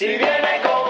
Si viene conmigo,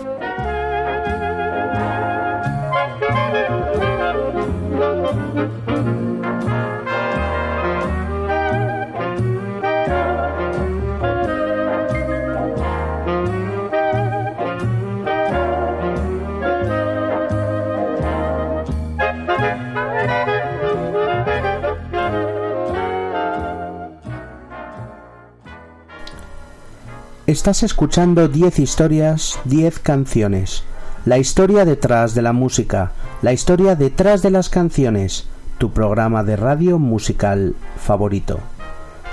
Estás escuchando 10 historias, 10 canciones. La historia detrás de la música, la historia detrás de las canciones, tu programa de radio musical favorito.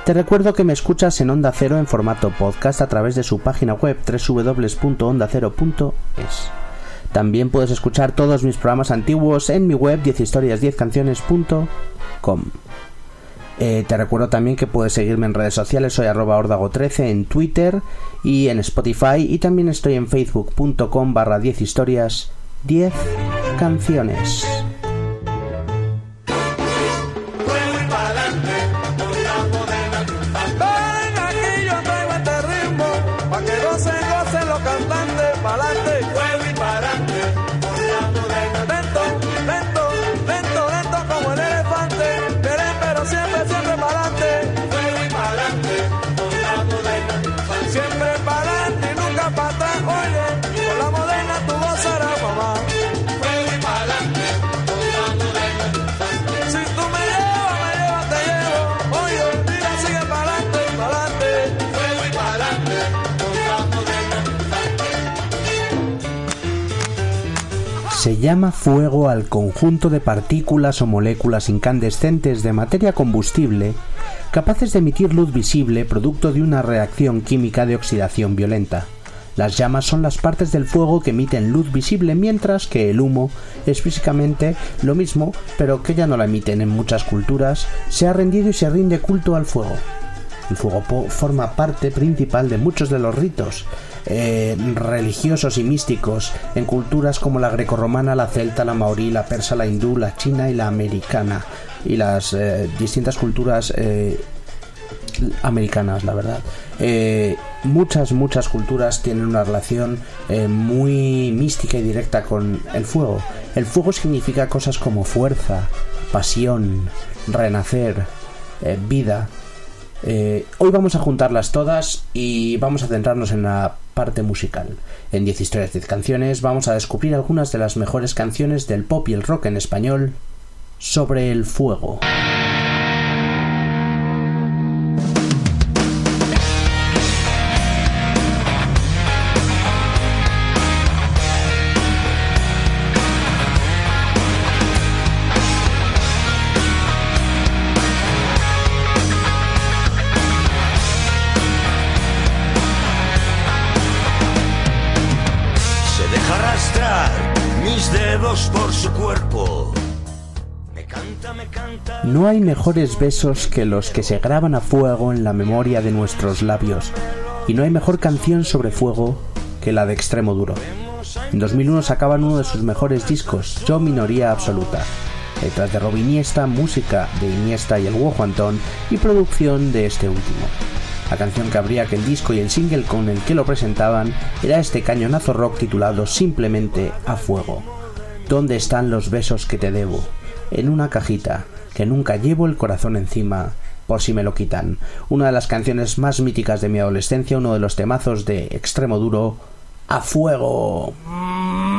Te recuerdo que me escuchas en Onda Cero en formato podcast a través de su página web www.ondacero.es. También puedes escuchar todos mis programas antiguos en mi web 10historias10canciones.com. Eh, te recuerdo también que puedes seguirme en redes sociales, soy arroba ordago13 en Twitter y en Spotify y también estoy en facebook.com barra 10 historias 10 canciones. Se llama fuego al conjunto de partículas o moléculas incandescentes de materia combustible capaces de emitir luz visible producto de una reacción química de oxidación violenta. Las llamas son las partes del fuego que emiten luz visible, mientras que el humo es físicamente lo mismo, pero que ya no la emiten en muchas culturas, se ha rendido y se rinde culto al fuego. El fuego forma parte principal de muchos de los ritos eh, religiosos y místicos en culturas como la grecorromana, la celta, la maorí, la persa, la hindú, la china y la americana y las eh, distintas culturas eh, americanas, la verdad. Eh, muchas, muchas culturas tienen una relación eh, muy mística y directa con el fuego. El fuego significa cosas como fuerza, pasión, renacer, vida. Hoy vamos a juntarlas todas y vamos a centrarnos en la parte musical. En 10 historias 10 canciones vamos a descubrir algunas de las mejores canciones del pop y el rock en español sobre el fuego. No hay mejores besos que los que se graban a fuego en la memoria de nuestros labios, y no hay mejor canción sobre fuego que la de Extremo Duro. En 2001 sacaban uno de sus mejores discos, Yo Minoría Absoluta, detrás de Rob Iniesta, música de Iniesta y el Guojo Antón y producción de este último. La canción que abría aquel disco y el single con el que lo presentaban era este cañonazo rock titulado simplemente A Fuego. ¿Dónde están los besos que te debo? En una cajita, que nunca llevo el corazón encima por si me lo quitan. Una de las canciones más míticas de mi adolescencia, uno de los temazos de extremo duro, a fuego. Mm.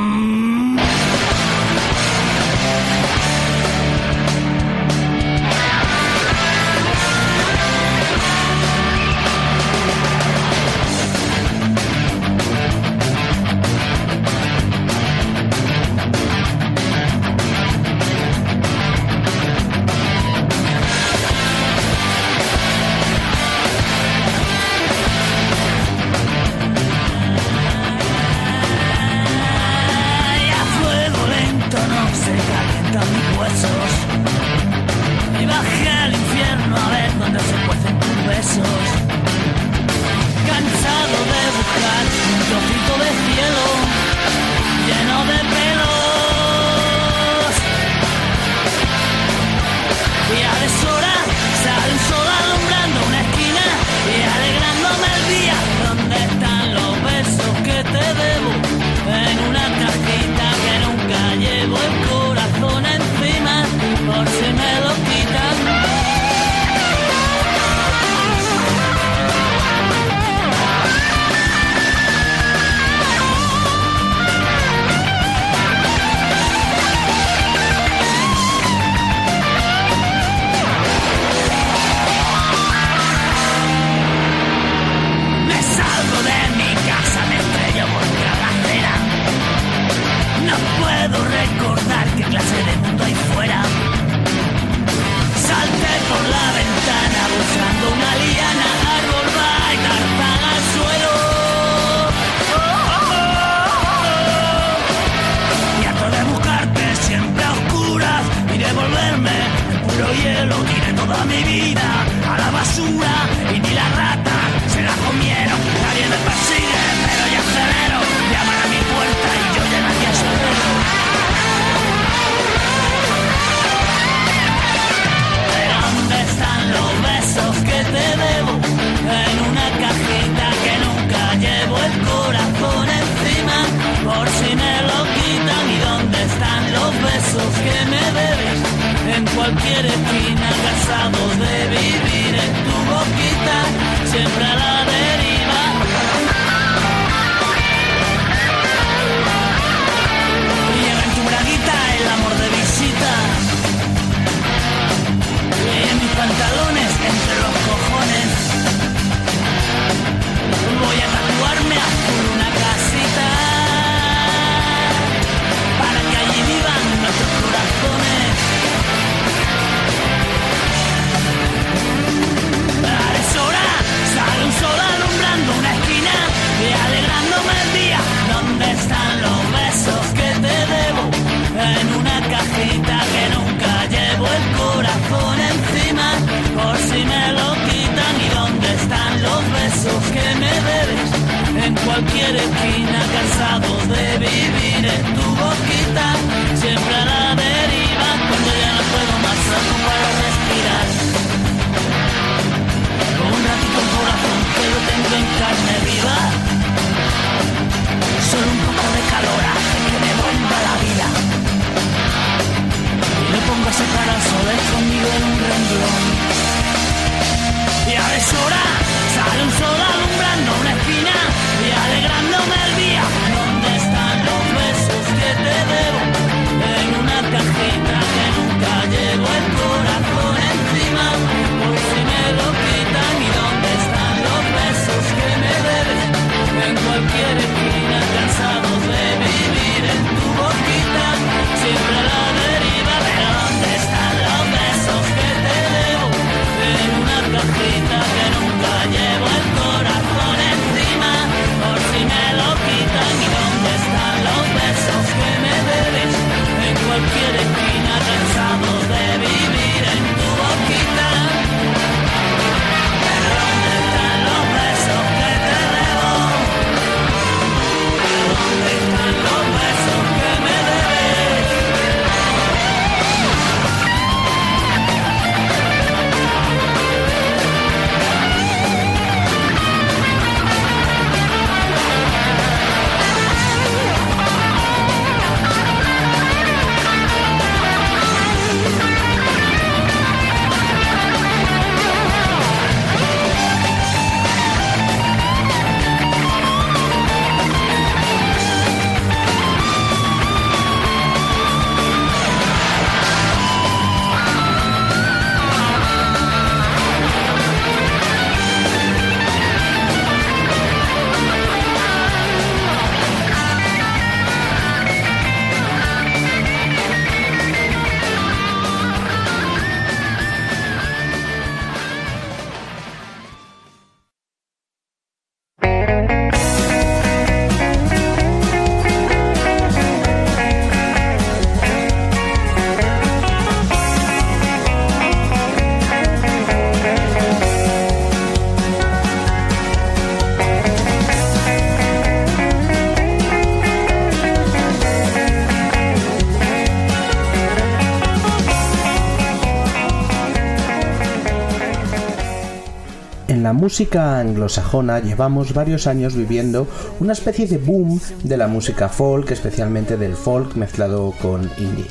Música anglosajona llevamos varios años viviendo una especie de boom de la música folk, especialmente del folk mezclado con indie.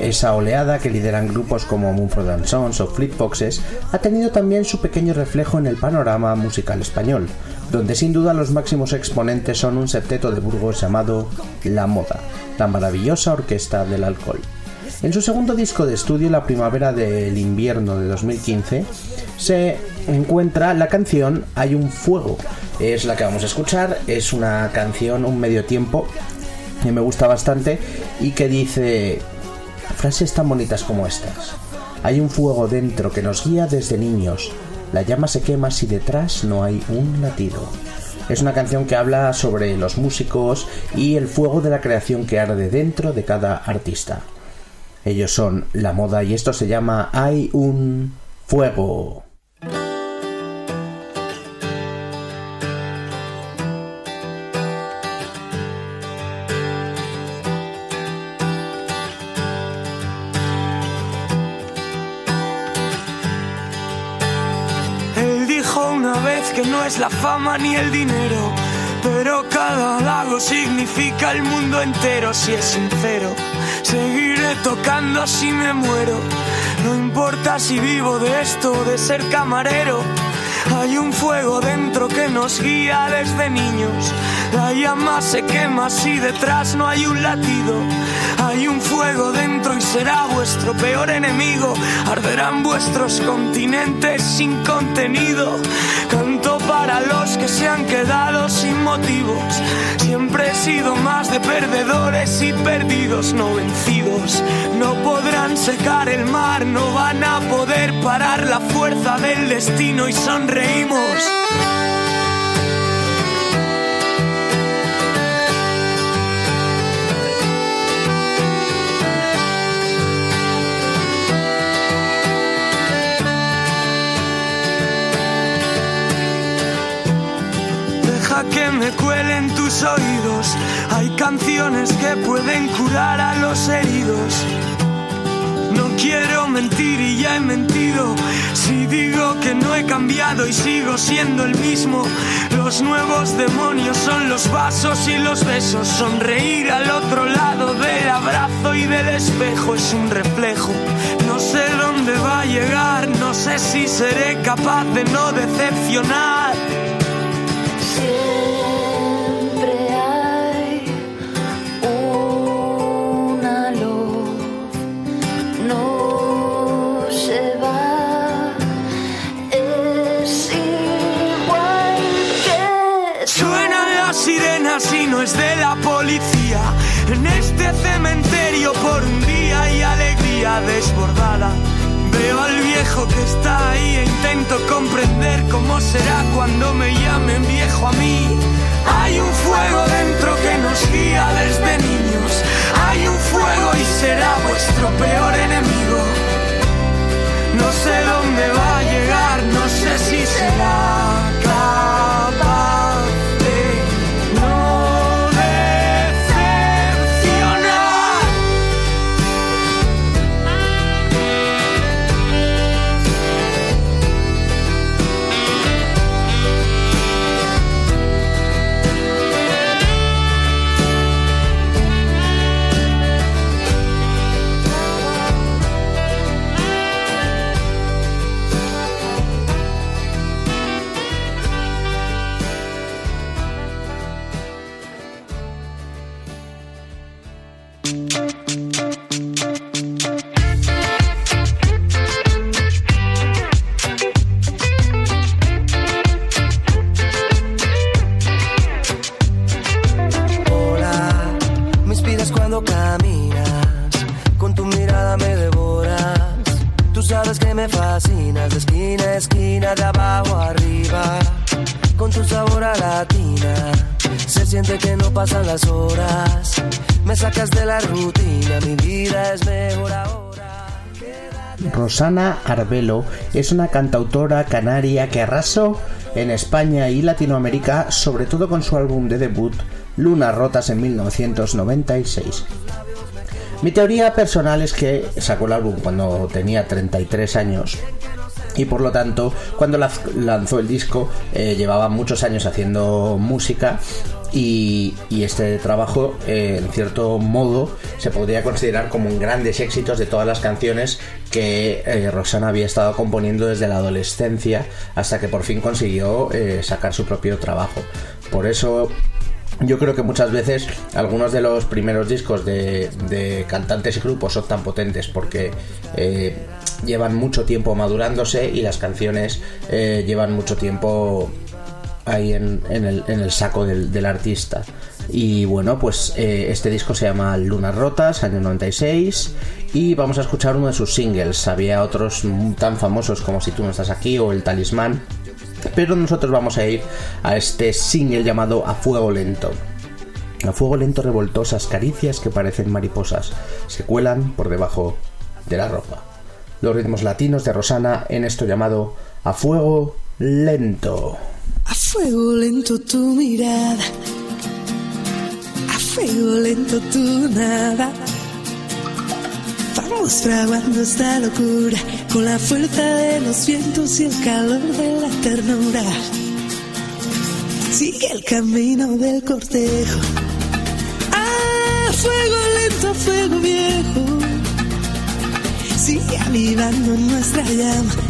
Esa oleada que lideran grupos como Mumford Sons o Flip Foxes ha tenido también su pequeño reflejo en el panorama musical español, donde sin duda los máximos exponentes son un septeto de Burgos llamado La Moda, la maravillosa orquesta del alcohol. En su segundo disco de estudio, La Primavera del Invierno de 2015, se encuentra la canción Hay un fuego. Es la que vamos a escuchar, es una canción, un medio tiempo que me gusta bastante y que dice frases tan bonitas como estas. Hay un fuego dentro que nos guía desde niños. La llama se quema si detrás no hay un latido. Es una canción que habla sobre los músicos y el fuego de la creación que arde dentro de cada artista. Ellos son la moda y esto se llama Hay un fuego. La fama ni el dinero, pero cada lago significa el mundo entero si es sincero. Seguiré tocando si me muero, no importa si vivo de esto o de ser camarero. Hay un fuego dentro que nos guía desde niños. La llama se quema si detrás no hay un latido. Hay un fuego dentro y será vuestro peor enemigo. Arderán vuestros continentes sin contenido. Para los que se han quedado sin motivos. Siempre he sido más de perdedores y perdidos, no vencidos. No podrán secar el mar, no van a poder parar la fuerza del destino y sonreímos. Que me cuelen tus oídos. Hay canciones que pueden curar a los heridos. No quiero mentir y ya he mentido. Si digo que no he cambiado y sigo siendo el mismo, los nuevos demonios son los vasos y los besos. Sonreír al otro lado del abrazo y del espejo es un reflejo. No sé dónde va a llegar, no sé si seré capaz de no decepcionar. Desbordada. Veo al viejo que está ahí e intento comprender cómo será cuando me llamen viejo a mí. Hay un fuego dentro que nos guía desde niños. Hay un fuego y será vuestro peor enemigo. No sé dónde va a llegar, no sé si será Arbelo es una cantautora canaria que arrasó en España y Latinoamérica, sobre todo con su álbum de debut Lunas Rotas en 1996. Mi teoría personal es que sacó el álbum cuando tenía 33 años y por lo tanto cuando lanzó el disco eh, llevaba muchos años haciendo música y, este trabajo eh, en cierto modo se podría considerar como un grandes éxitos de todas las canciones que eh, Roxana había estado componiendo desde la adolescencia hasta que por fin consiguió eh, sacar su propio trabajo. Por eso yo creo que muchas veces algunos de los primeros discos de, de cantantes y grupos son tan potentes porque eh, llevan mucho tiempo madurándose y las canciones llevan mucho tiempo ahí en, el, saco del, artista. Y bueno, pues eh, este disco se llama Lunas Rotas, año 96, y vamos a escuchar uno de sus singles. Había otros tan famosos como Si tú no estás aquí o El Talismán, pero nosotros vamos a ir a este single llamado A Fuego Lento. A fuego lento revoltosas caricias que parecen mariposas se cuelan por debajo de la ropa. Los ritmos latinos de Rosana en esto llamado A Fuego Lento. A fuego lento tu mirada, a fuego lento tu nada. Vamos fraguando esta locura con la fuerza de los vientos y el calor de la ternura. Sigue el camino del cortejo. A fuego lento, a fuego viejo. Sigue avivando nuestra llama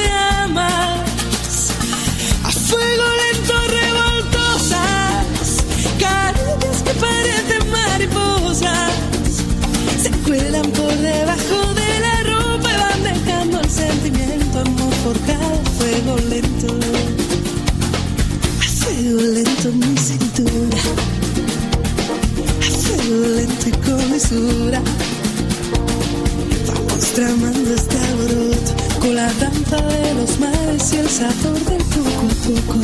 amor forjado a fuego lento. A fuego lento en mi cintura. A fuego lento y con mesura. Vamos tramando este alboroto con la danza de los mares y el sabor del poco a poco.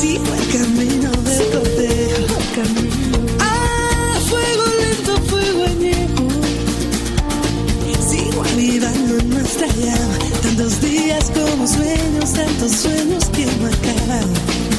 Sigo el camino del cortejo. Ah, como sueños, tantos sueños que no acaban.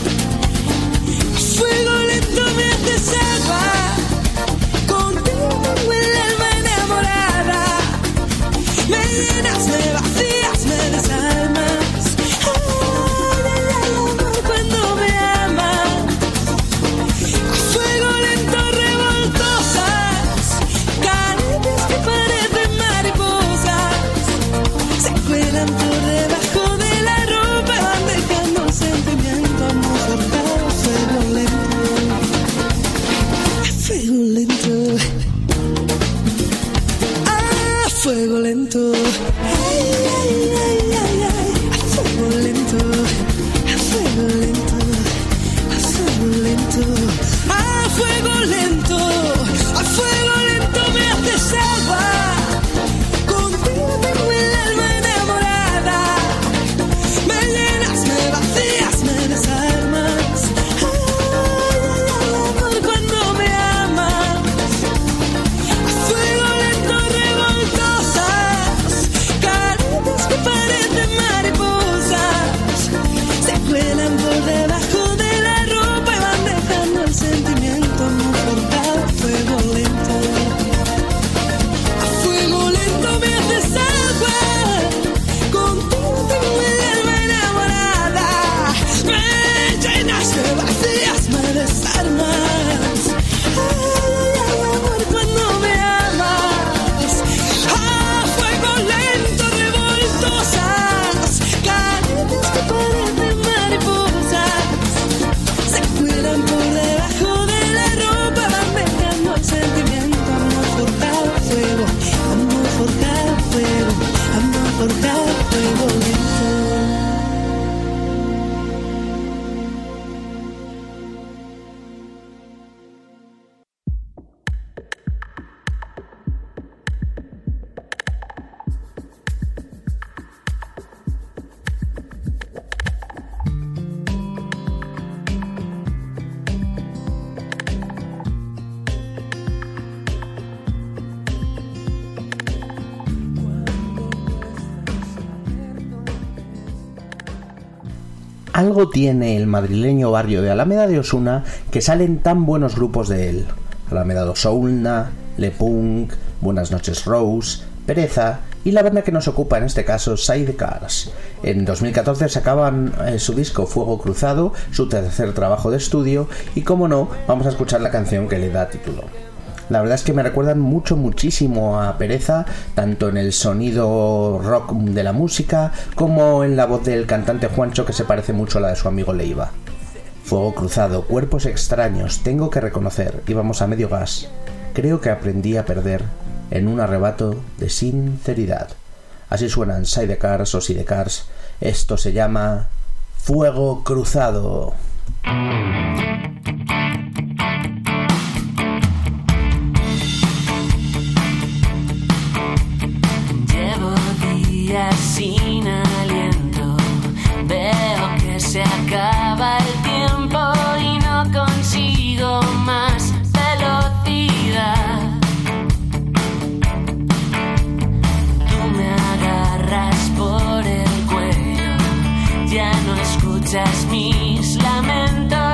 Tiene el madrileño barrio de Alameda de Osuna que salen tan buenos grupos de él. Alameda de Osauna, Le Punk, Buenas noches Rose, Pereza y la banda que nos ocupa en este caso, Sidecars. En 2014 sacaban eh, su disco Fuego Cruzado, su tercer trabajo de estudio y como no, vamos a escuchar la canción que le da título. La verdad es que me recuerdan mucho, muchísimo a Pereza, tanto en el sonido rock de la música como en la voz del cantante Juancho que se parece mucho a la de su amigo Leiva. Fuego cruzado, cuerpos extraños, tengo que reconocer, íbamos a medio gas. Creo que aprendí a perder en un arrebato de sinceridad. Así suenan Sidecars o Sidecars. Esto se llama Fuego cruzado. Sin aliento, veo que se acaba el tiempo y no consigo más velocidad. Tú me agarras por el cuello, ya no escuchas mis lamentos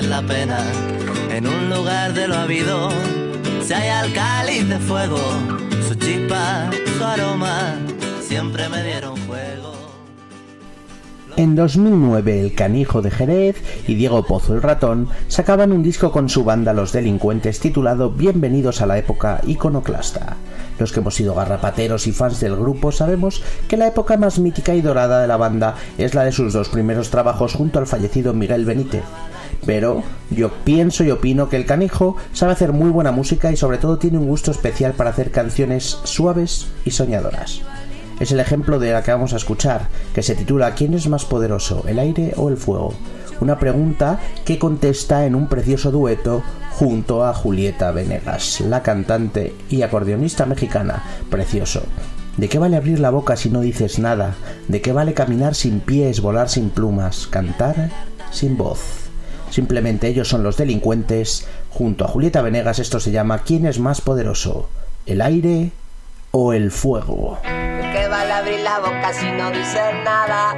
En un lugar de lo habido, de fuego, su su aroma, siempre me dieron. En 2009 el Canijo de Jerez y Diego Pozo el Ratón sacaban un disco con su banda Los Delincuentes titulado Bienvenidos a la época iconoclasta. Los que hemos sido garrapateros y fans del grupo sabemos que la época más mítica y dorada de la banda es la de sus dos primeros trabajos junto al fallecido Miguel Benítez. Pero yo pienso y opino que el canijo sabe hacer muy buena música y sobre todo tiene un gusto especial para hacer canciones suaves y soñadoras. es el ejemplo de la que vamos a escuchar, que se titula ¿Quién es más poderoso, el aire o el fuego? Una pregunta que contesta en un precioso dueto junto a Julieta Venegas, la cantante y acordeonista mexicana. Precioso. ¿De qué vale abrir la boca si no dices nada? ¿De qué vale caminar sin pies, volar sin plumas, cantar sin voz? Simplemente ellos son los delincuentes. Junto a Julieta Venegas esto se llama ¿Quién es más poderoso? ¿El aire o el fuego? ¿De qué vale abrir la boca si no dices nada?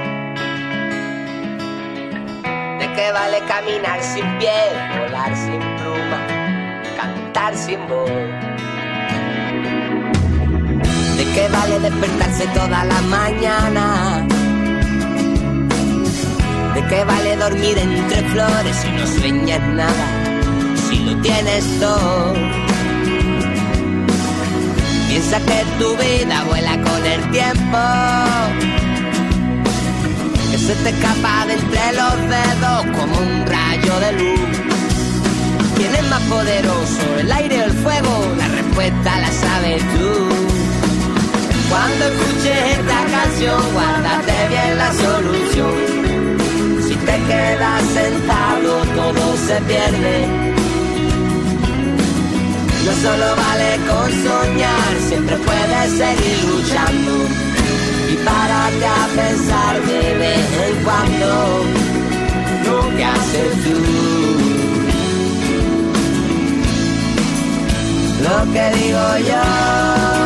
¿De qué vale caminar sin pie, volar sin pluma, cantar sin voz? ¿De qué vale despertarse toda la mañana? ¿De qué vale dormir entre flores si no sueñas nada? Si lo tienes todo. Piensa que tu vida vuela con el tiempo. Que se te escapa de entre los dedos como un rayo de luz. ¿Quién es más poderoso, el aire o el fuego? La respuesta la sabes tú. Cuando escuches esta canción, guárdate bien la solución. Te quedas sentado, todo se pierde. No solo vale con soñar, siempre puedes seguir luchando. Y párate a pensar de vez en cuando que haces tú. Lo que digo yo.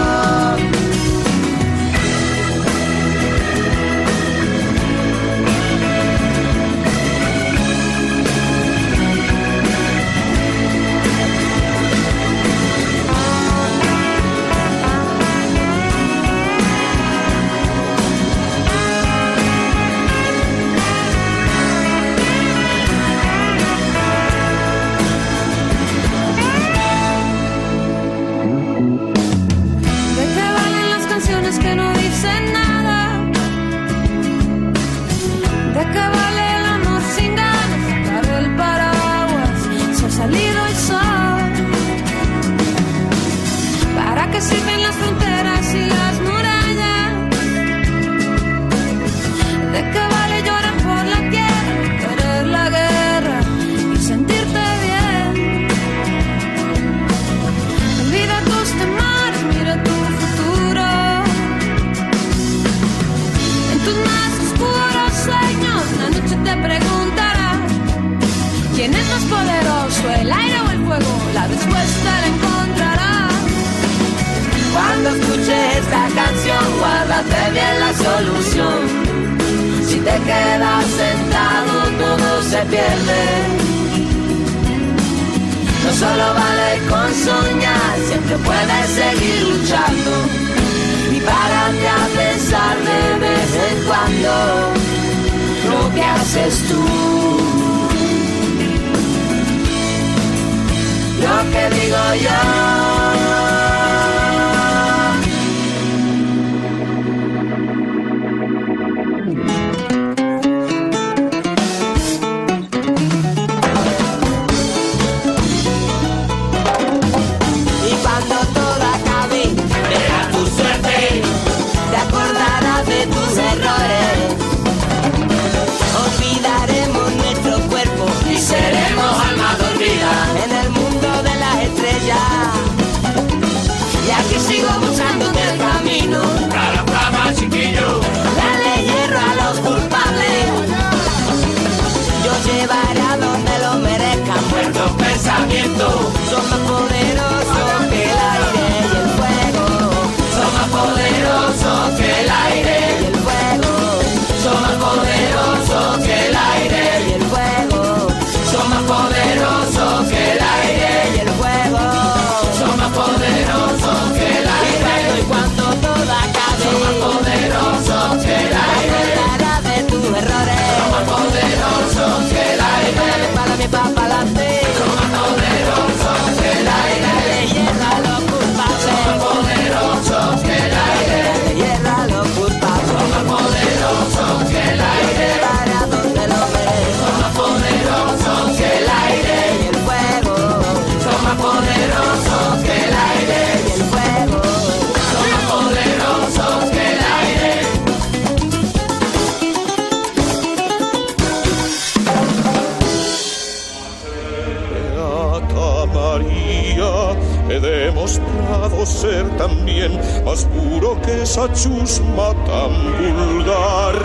Más puro que esa chusma tan vulgar.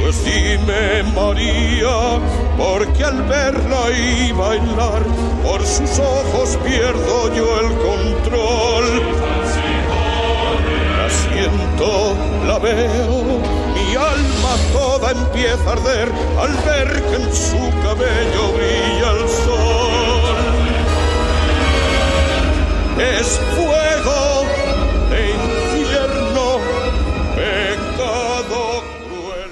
Pues dime María, porque al verla y bailar, por sus ojos pierdo yo el control. La siento, la veo, mi alma toda empieza a arder al ver que en su cabello brilla el sol. Es fuego infierno, pecado cruel.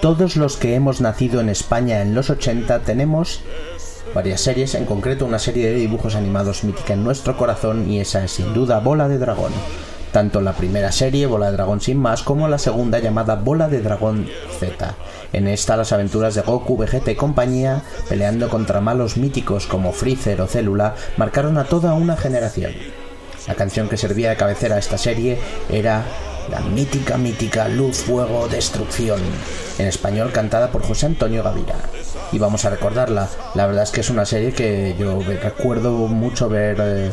Todos los que hemos nacido en España en los 80 tenemos varias series, en concreto una serie de dibujos animados mítica en nuestro corazón y esa es sin duda Bola de Dragón. Tanto la primera serie, Bola de Dragón sin más, como la segunda llamada Bola de Dragón Z. En esta las aventuras de Goku, Vegeta y compañía, peleando contra malos míticos como Freezer o Célula, marcaron a toda una generación. La canción que servía de cabecera a esta serie era la mítica, mítica Luz, Fuego, Destrucción, en español cantada por José Antonio Gavira. Y vamos a recordarla, la verdad es que es una serie que yo recuerdo mucho ver eh,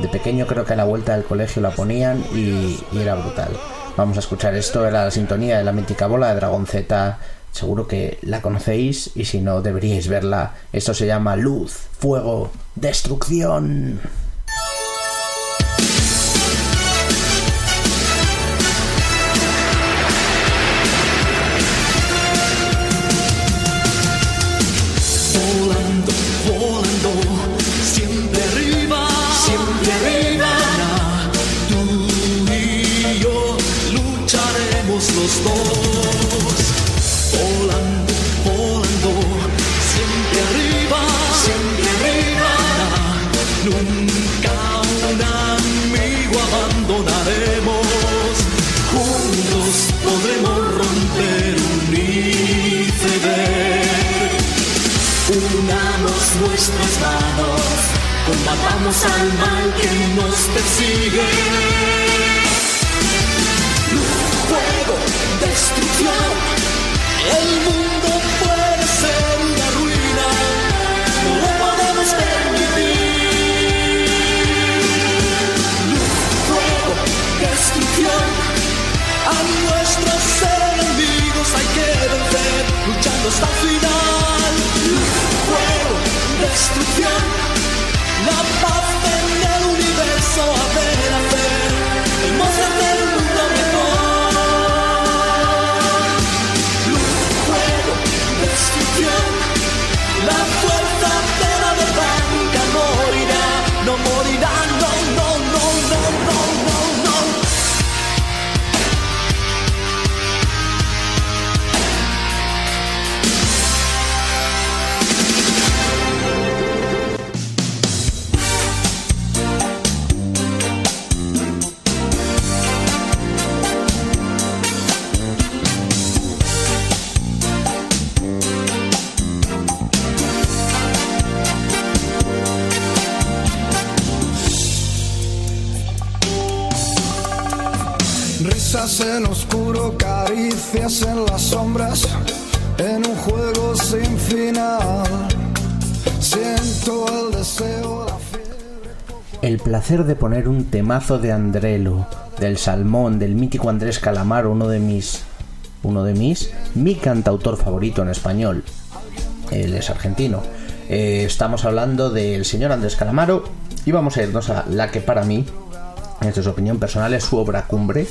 de pequeño, creo que a la vuelta del colegio la ponían y, y era brutal. Vamos a escuchar esto, era la sintonía de la mítica bola de Dragon Z. Seguro que la conocéis y si no deberíais verla. Esto se llama Luz, Fuego, Destrucción. Combatamos al mal que nos persigue. Luz, fuego, destrucción, el mundo puede ser una ruina, no lo podemos permitir. Luz, fuego, destrucción, a nuestros enemigos hay que vencer, luchando hasta el final. Luz, fuego, destrucción, destrucción, la placer de poner un temazo de Andrelo, del Salmón, del mítico Andrés Calamaro, uno de mis. Uno de mis. Mi cantautor favorito en español. Él es argentino. Eh, estamos hablando del señor Andrés Calamaro y vamos a irnos a la que para mí, esta es su opinión personal, es su obra cumbre,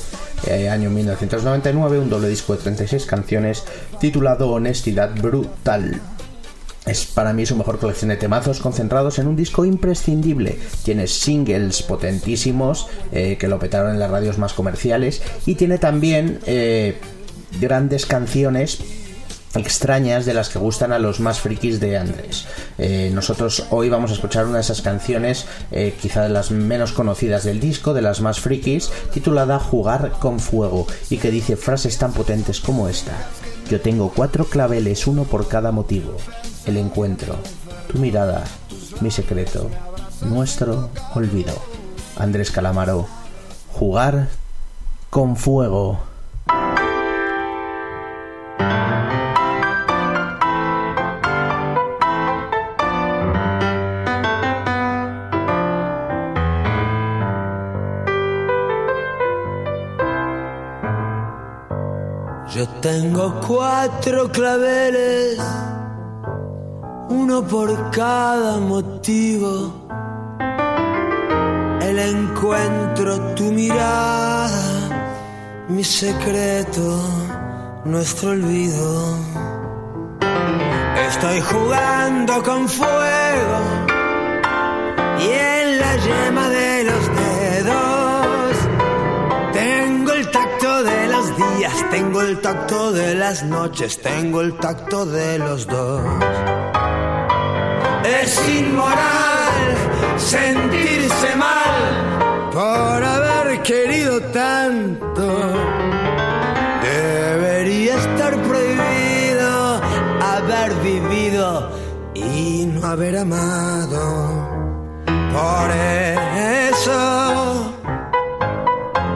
eh, año 1999, un doble disco de 36 canciones titulado Honestidad Brutal. Es para mí su mejor colección de temazos concentrados en un disco imprescindible. Tiene singles potentísimos eh, que lo petaron en las radios más comerciales y tiene también eh, grandes canciones extrañas de las que gustan a los más frikis de Andrés. Eh, nosotros hoy vamos a escuchar una de esas canciones, quizá de las menos conocidas del disco, de las más frikis, titulada Jugar con Fuego, y que dice frases tan potentes como esta. Yo tengo cuatro claveles, uno por cada motivo. El encuentro, tu mirada, mi secreto, nuestro olvido. Andrés Calamaro, jugar con fuego. Yo tengo cuatro claveles, uno por cada motivo. El encuentro, tu mirada, mi secreto, nuestro olvido. Estoy jugando con fuego y en la yema de tengo el tacto de las noches, tengo el tacto de los dos. Es inmoral sentirse mal por haber querido tanto. Debería estar prohibido haber vivido y no haber amado. Por eso,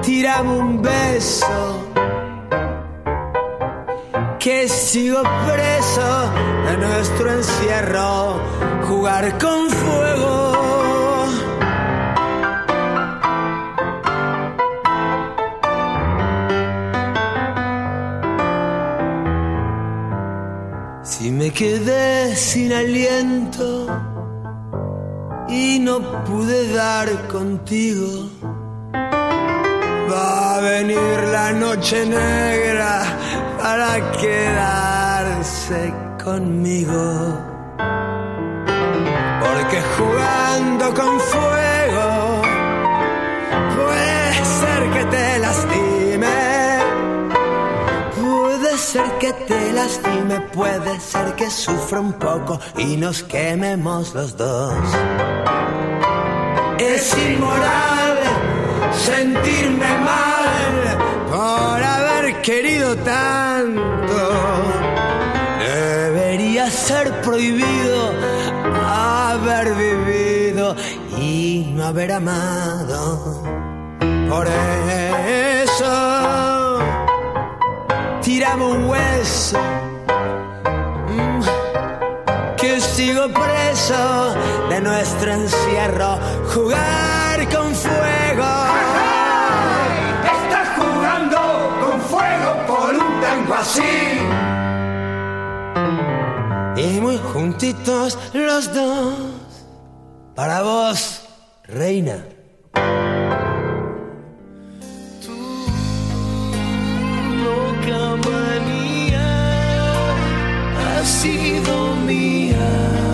tirame un beso. Que sigo preso de nuestro encierro, jugar con fuego. Si me quedé sin aliento y no pude dar contigo, va a venir la noche negra para quedarse conmigo. Porque jugando con fuego puede ser que te lastime. Puede ser que te lastime, puede ser que sufra un poco y nos quememos los dos. Es inmoral sentirme mal querido tanto. Debería ser prohibido haber vivido y no haber amado. Por eso tiramos un hueso. mm, Que sigo preso de nuestro encierro, jugar con fuego. Así. Y muy juntitos los dos, para vos, reina. sido mía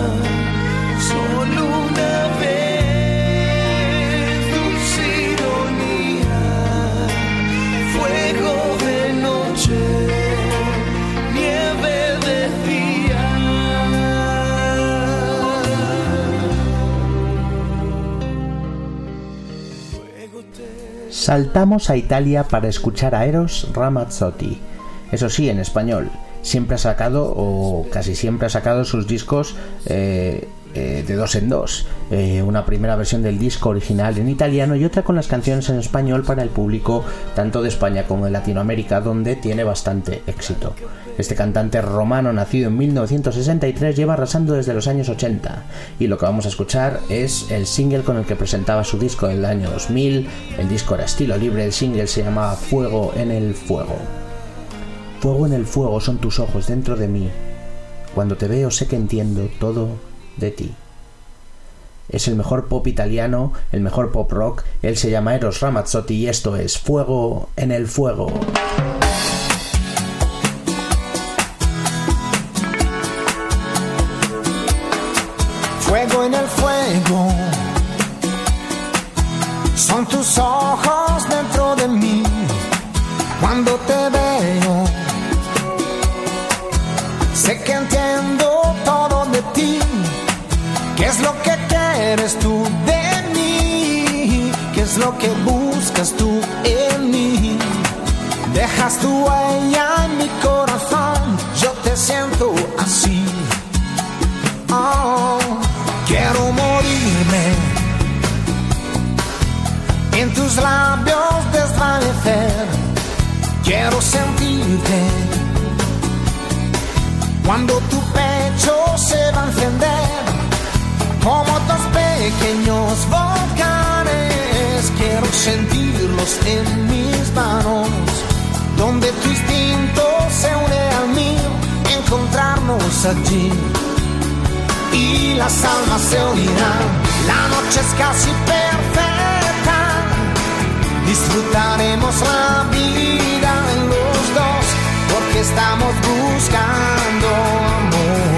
Saltamos a Italia para escuchar a Eros Ramazzotti. Eso sí, en español. Siempre ha sacado, o casi siempre ha sacado sus discos eh, eh, de dos en dos. Eh, una primera versión del disco original en italiano y otra con las canciones en español para el público tanto de España como de Latinoamérica, donde tiene bastante éxito. Este cantante romano, nacido en 1963, lleva arrasando desde los años 80 y lo que vamos a escuchar es el single con el que presentaba su disco del año 2000. El disco era estilo libre, el single se llamaba Fuego en el Fuego. Fuego en el fuego son tus ojos dentro de mí. Cuando te veo sé que entiendo todo de ti. Es el mejor pop italiano, el mejor pop rock. Él se llama Eros Ramazzotti y esto es Fuego en el Fuego. Cuando tu pecho se va a encender como dos pequeños volcanes. Quiero sentirlos en mis manos donde tu instinto encontrarnos allí y las almas se unirán. La noche es casi perfecta, disfrutaremos la vida estamos buscando amor.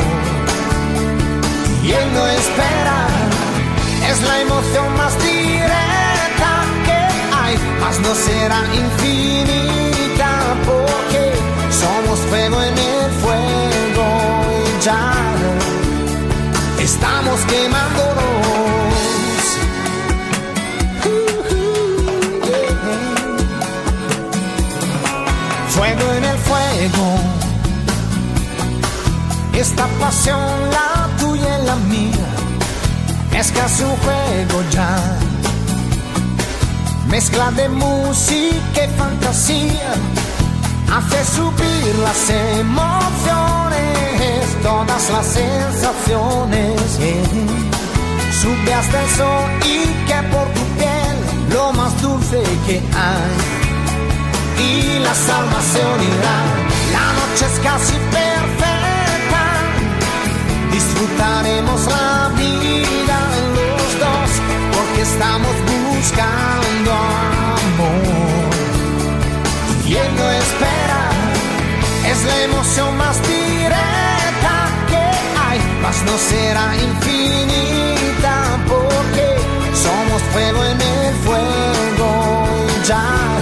Y él no espera, es la emoción más directa que hay, mas no será infinita porque somos fuego en el fuego y ya estamos quemándonos. La tuya y la mía, es casi un juego ya. Mezcla de música y fantasía hace subir las emociones, todas las sensaciones. Sube hasta el sol y que por tu piel lo más dulce que hay. Y las almas se unirán, la noche es casi. Disfrutaremos la vida los dos porque estamos buscando amor y él no espera. Es la emoción más directa que hay, mas no será infinita porque somos fuego en el fuego ya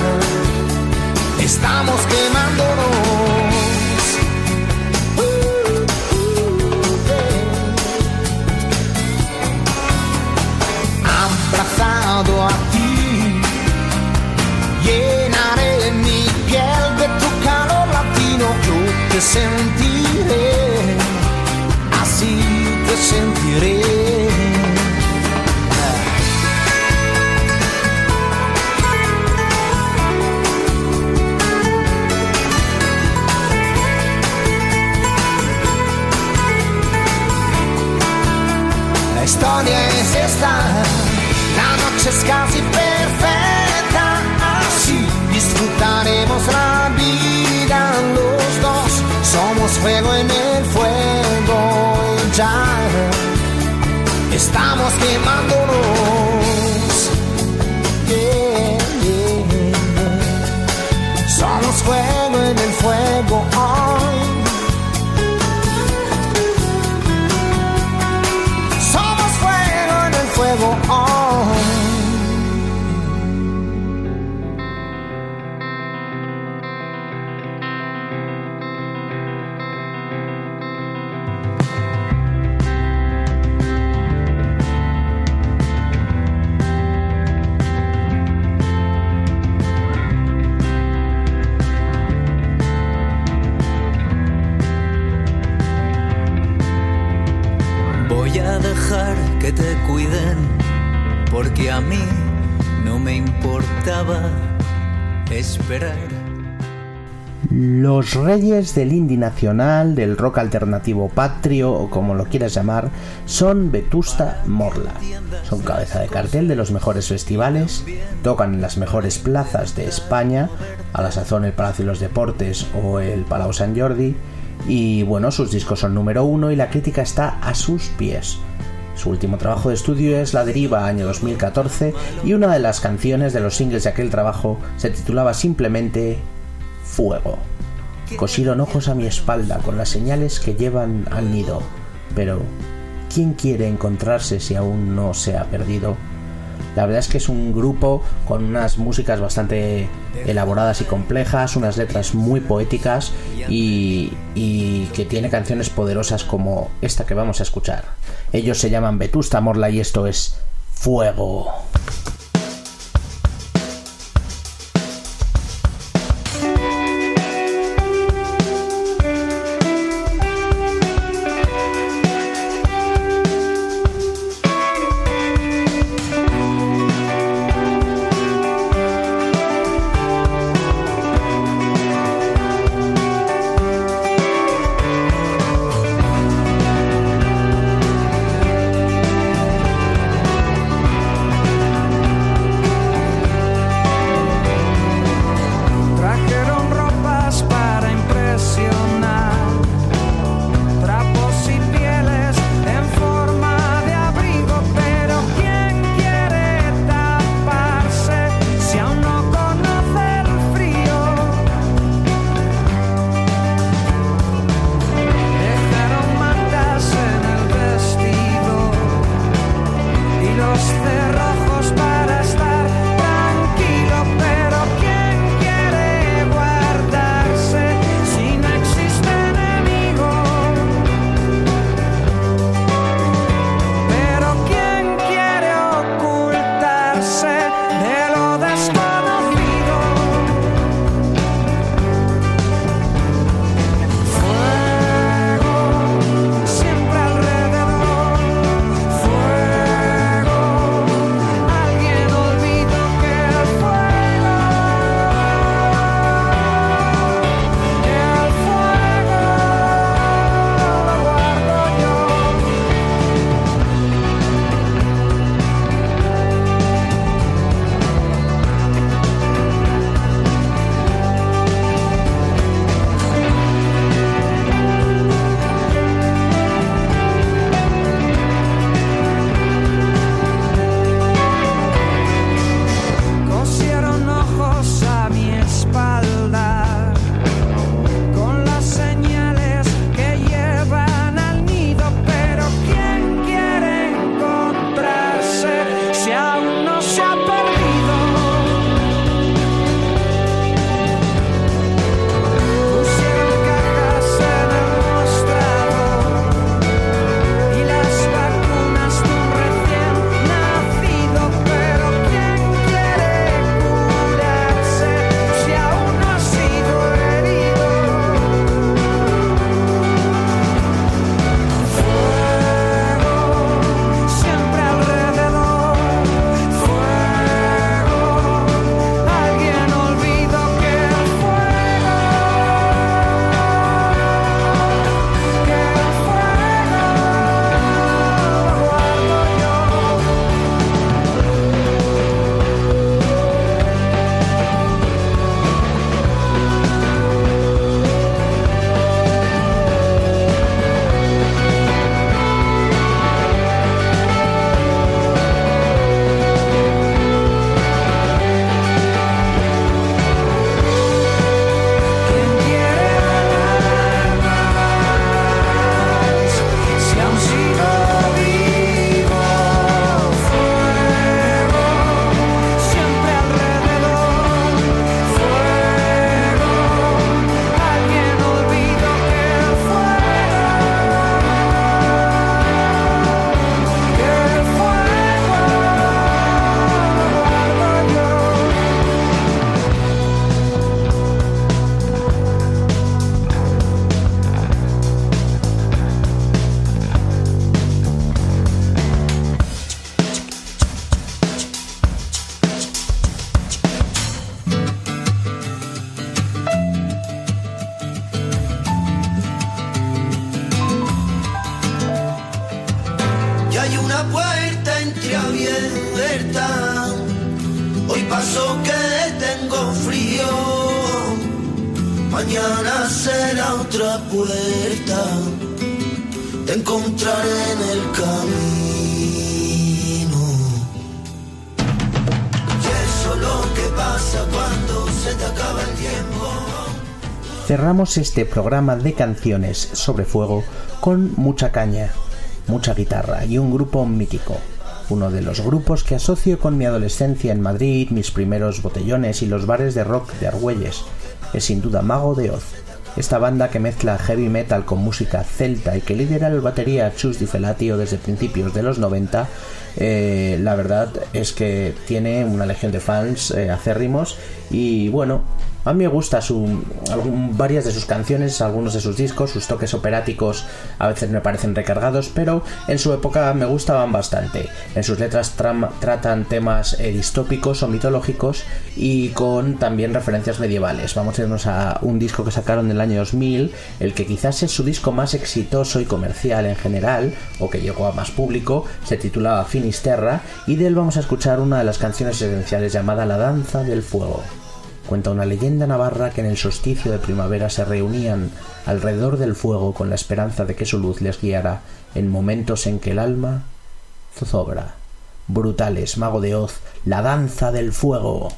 te sentiré, así te sentiré. La historia es esta, la noche es casi perfecta, así disfrutaremos la. Somos fuego en el fuego y ya estamos quemándonos. Los reyes del indie nacional, del rock alternativo patrio o como lo quieras llamar, son Vetusta Morla. Son cabeza de cartel de los mejores festivales, tocan en las mejores plazas de España, a la sazón el Palacio de los Deportes o el Palau San Jordi, y bueno, sus discos son número uno y la crítica está a sus pies. Su último trabajo de estudio es La Deriva, año 2014, y una de las canciones de los singles de aquel trabajo se titulaba simplemente Fuego. Cosieron ojos a mi espalda con las señales que llevan al nido, pero ¿quién quiere encontrarse si aún no se ha perdido? La verdad es que es un grupo con unas músicas bastante elaboradas y complejas, unas letras muy poéticas y, que tiene canciones poderosas como esta que vamos a escuchar. Ellos se llaman Vetusta Morla y esto es Fuego. Mañana será otra puerta. Te encontraré en el camino. Y eso es lo que pasa cuando se te acaba el tiempo. Cerramos este programa de canciones sobre fuego con mucha caña, mucha guitarra y un grupo mítico. Uno de los grupos que asocio con mi adolescencia en Madrid, mis primeros botellones y los bares de rock de Argüelles. Es sin duda Mago de Oz. Esta banda que mezcla heavy metal con música celta y que lidera el batería Chus Di Felatio desde principios de los 90, eh, la verdad es que tiene una legión de fans eh, acérrimos y bueno, a mí me gusta su, varias de sus canciones, algunos de sus discos, sus toques operáticos a veces me parecen recargados, pero en su época me gustaban bastante. En sus letras tratan temas eh, distópicos o mitológicos y con también referencias medievales. Vamos a irnos a un disco que sacaron en el año 2000, el que quizás es su disco más exitoso y comercial en general, o que llegó a más público, se titula Finisterra, y de él vamos a escuchar una de las canciones esenciales llamada La Danza del Fuego. Cuenta una leyenda navarra que en el solsticio de primavera se reunían alrededor del fuego con la esperanza de que su luz les guiara en momentos en que el alma zozobra. Brutales, mago de Oz, la danza del fuego.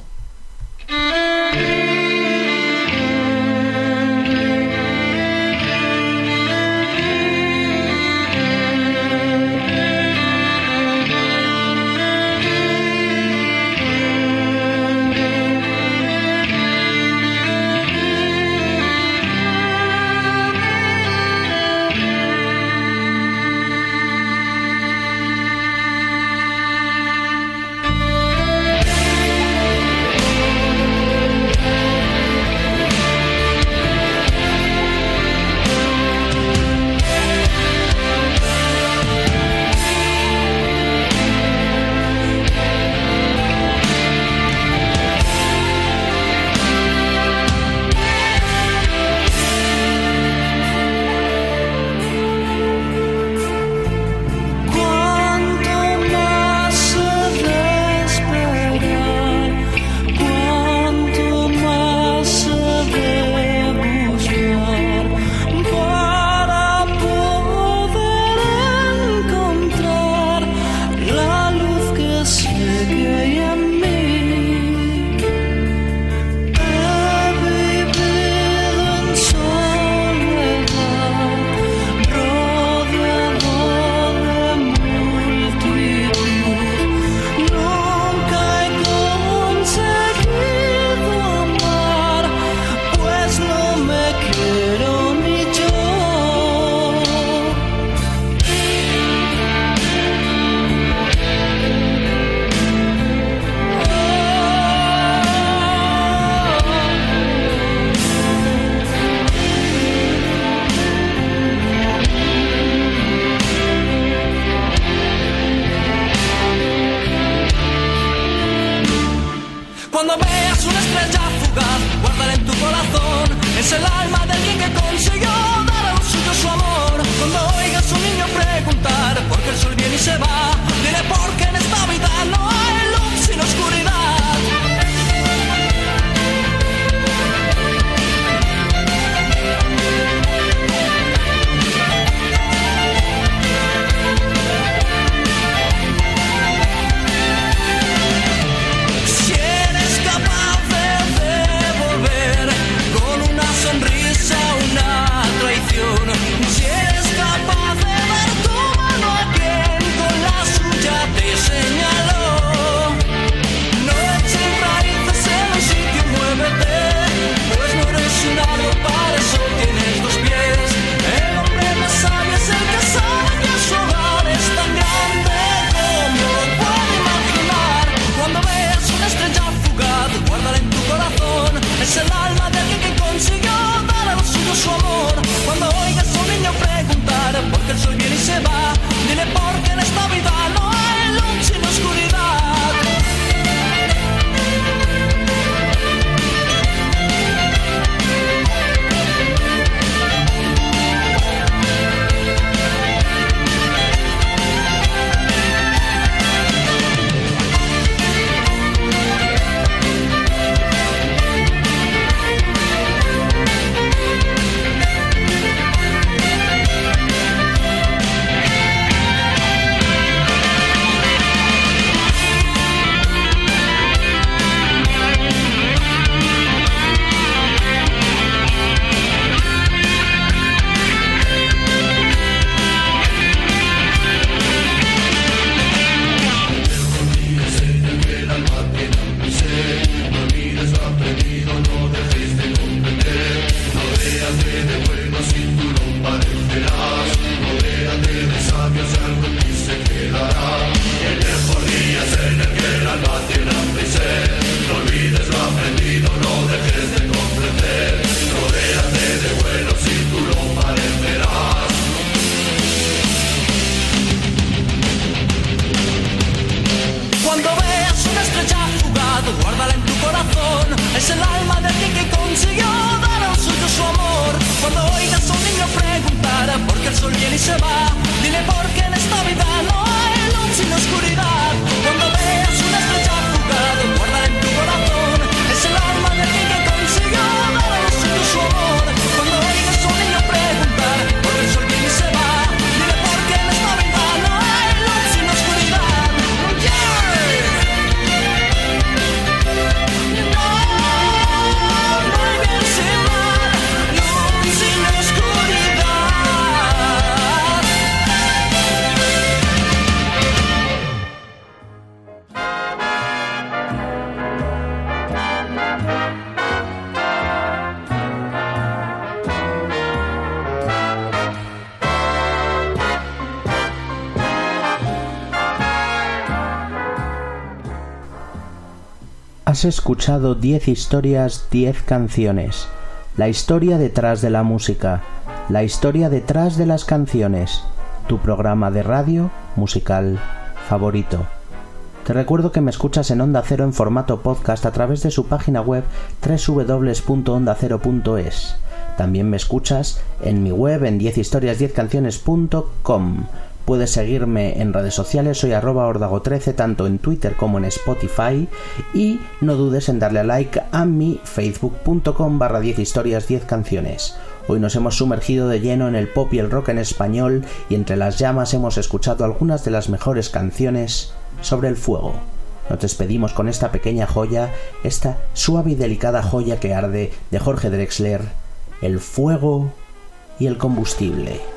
Has escuchado 10 historias, 10 canciones. La historia detrás de la música. La historia detrás de las canciones. Tu programa de radio musical favorito. Te recuerdo que me escuchas en Onda Cero en formato podcast a través de su página web www.ondacero.es. También me escuchas en mi web en 10historias10canciones.com. Puedes seguirme en redes sociales, soy arroba ordago13 tanto en Twitter como en Spotify y no dudes en darle a like a mi facebook.com barra 10 historias 10 canciones. Hoy nos hemos sumergido de lleno en el pop y el rock en español y entre las llamas hemos escuchado algunas de las mejores canciones sobre el fuego. Nos despedimos con esta pequeña joya, esta suave y delicada joya que arde de Jorge Drexler, el fuego y el combustible.